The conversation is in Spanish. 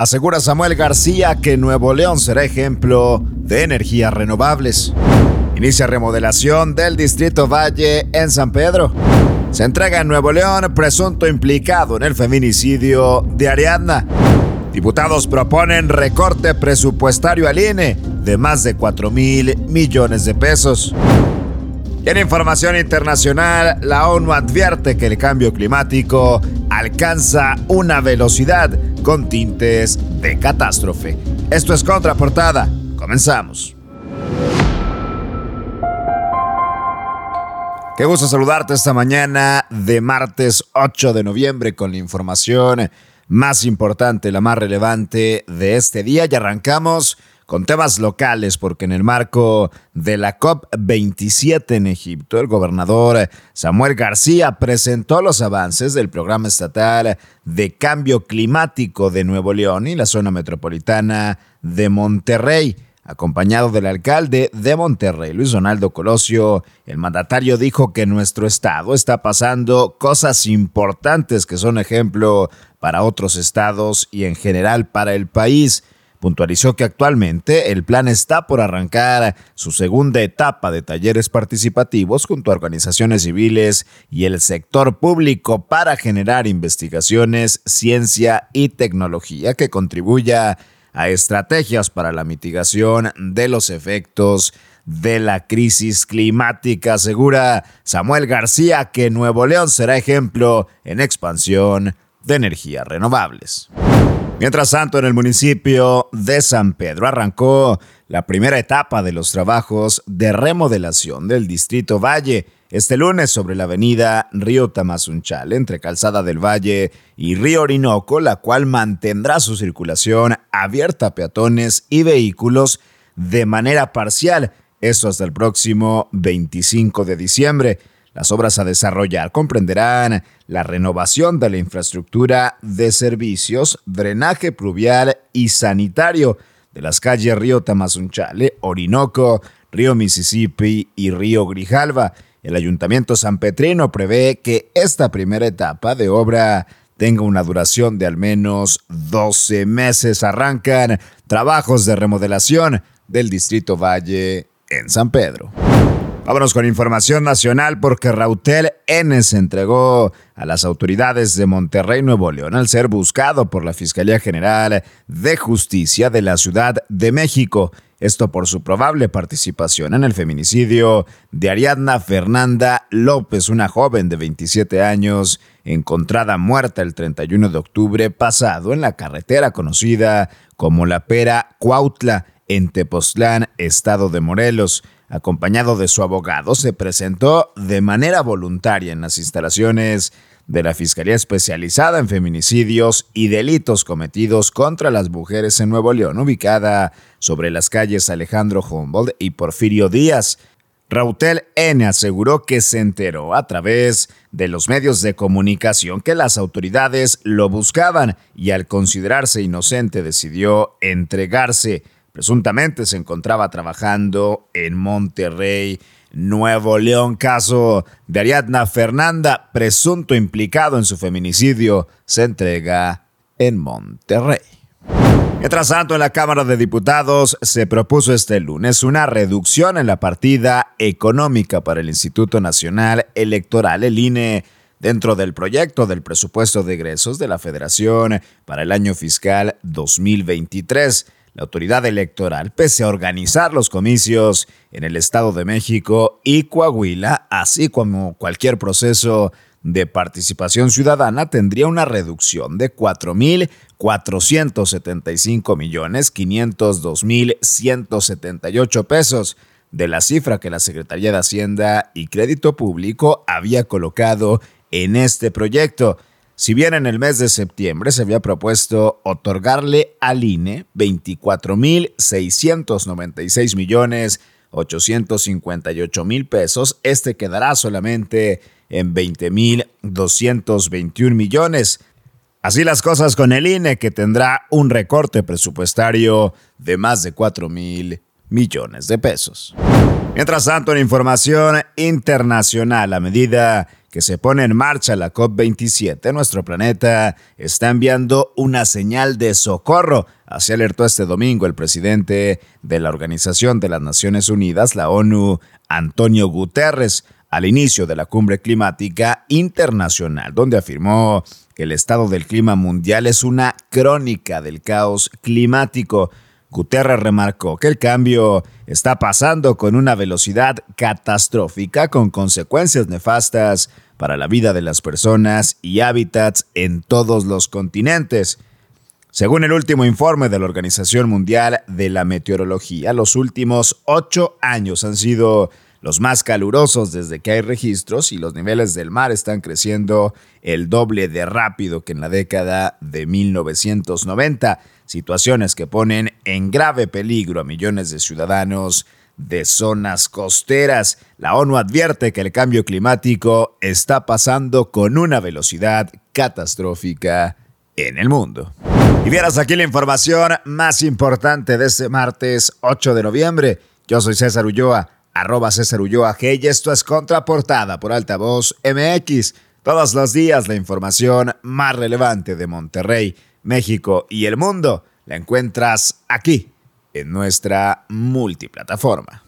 Asegura Samuel García que Nuevo León será ejemplo de energías renovables. Inicia remodelación del Distrito Valle en San Pedro. Se entrega en Nuevo León presunto implicado en el feminicidio de Ariadna. Diputados proponen recorte presupuestario al INE de más de 4 mil millones de pesos. En información internacional, la ONU advierte que el cambio climático alcanza una velocidad con tintes de catástrofe. Esto es Contraportada. Comenzamos. Qué gusto saludarte esta mañana de martes 8 de noviembre con la información más importante, la más relevante de este día. Y arrancamos con temas locales, porque en el marco de la COP27 en Egipto, el gobernador Samuel García presentó los avances del programa estatal de cambio climático de Nuevo León y la zona metropolitana de Monterrey. Acompañado del alcalde de Monterrey, Luis Donaldo Colosio, el mandatario dijo que nuestro estado está pasando cosas importantes que son ejemplo para otros estados y en general para el país. Puntualizó que actualmente el plan está por arrancar su segunda etapa de talleres participativos junto a organizaciones civiles y el sector público para generar investigaciones, ciencia y tecnología que contribuya a estrategias para la mitigación de los efectos de la crisis climática. Asegura Samuel García que Nuevo León será ejemplo en expansión de energías renovables. Mientras tanto, en el municipio de San Pedro arrancó la primera etapa de los trabajos de remodelación del distrito Valle este lunes sobre la avenida Río Tamazunchal entre Calzada del Valle y Río Orinoco, la cual mantendrá su circulación abierta a peatones y vehículos de manera parcial, esto hasta el próximo 25 de diciembre. Las obras a desarrollar comprenderán la renovación de la infraestructura de servicios, drenaje pluvial y sanitario de las calles Río Tamazunchale, Orinoco, Río Mississippi y Río Grijalva. El Ayuntamiento San Petrino prevé que esta primera etapa de obra tenga una duración de al menos 12 meses. Arrancan trabajos de remodelación del Distrito Valle en San Pedro. Vámonos con información nacional porque Rautel N se entregó a las autoridades de Monterrey, Nuevo León, al ser buscado por la Fiscalía General de Justicia de la Ciudad de México. Esto por su probable participación en el feminicidio de Ariadna Fernanda López, una joven de 27 años, encontrada muerta el 31 de octubre pasado en la carretera conocida como La Pera Cuautla, en Tepoztlán, estado de Morelos acompañado de su abogado, se presentó de manera voluntaria en las instalaciones de la Fiscalía Especializada en Feminicidios y Delitos Cometidos contra las Mujeres en Nuevo León, ubicada sobre las calles Alejandro Humboldt y Porfirio Díaz. Rautel N. aseguró que se enteró a través de los medios de comunicación que las autoridades lo buscaban y al considerarse inocente decidió entregarse. Presuntamente se encontraba trabajando en Monterrey, Nuevo León. Caso de Ariadna Fernanda, presunto implicado en su feminicidio, se entrega en Monterrey. Mientras tanto, en la Cámara de Diputados se propuso este lunes una reducción en la partida económica para el Instituto Nacional Electoral, el INE, dentro del proyecto del presupuesto de egresos de la Federación para el año fiscal 2023. La autoridad electoral, pese a organizar los comicios en el Estado de México y Coahuila, así como cualquier proceso de participación ciudadana, tendría una reducción de 4.475 millones 502 mil 178 pesos de la cifra que la Secretaría de Hacienda y Crédito Público había colocado en este proyecto. Si bien en el mes de septiembre se había propuesto otorgarle al INE 24.696 millones 858 mil pesos, este quedará solamente en 20.221 millones. Así las cosas con el INE, que tendrá un recorte presupuestario de más de 4 mil millones de pesos. Mientras tanto, en información internacional, a medida que se pone en marcha la COP27, nuestro planeta está enviando una señal de socorro. Así alertó este domingo el presidente de la Organización de las Naciones Unidas, la ONU, Antonio Guterres, al inicio de la cumbre climática internacional, donde afirmó que el estado del clima mundial es una crónica del caos climático. Guterres remarcó que el cambio está pasando con una velocidad catastrófica con consecuencias nefastas para la vida de las personas y hábitats en todos los continentes. Según el último informe de la Organización Mundial de la Meteorología, los últimos ocho años han sido los más calurosos desde que hay registros y los niveles del mar están creciendo el doble de rápido que en la década de 1990, situaciones que ponen en grave peligro a millones de ciudadanos de zonas costeras. La ONU advierte que el cambio climático está pasando con una velocidad catastrófica en el mundo. Y vieras aquí la información más importante de este martes 8 de noviembre. Yo soy César Ulloa arroba César Ulloa G y esto es Contraportada por Altavoz MX. Todos los días la información más relevante de Monterrey, México y el mundo la encuentras aquí en nuestra multiplataforma.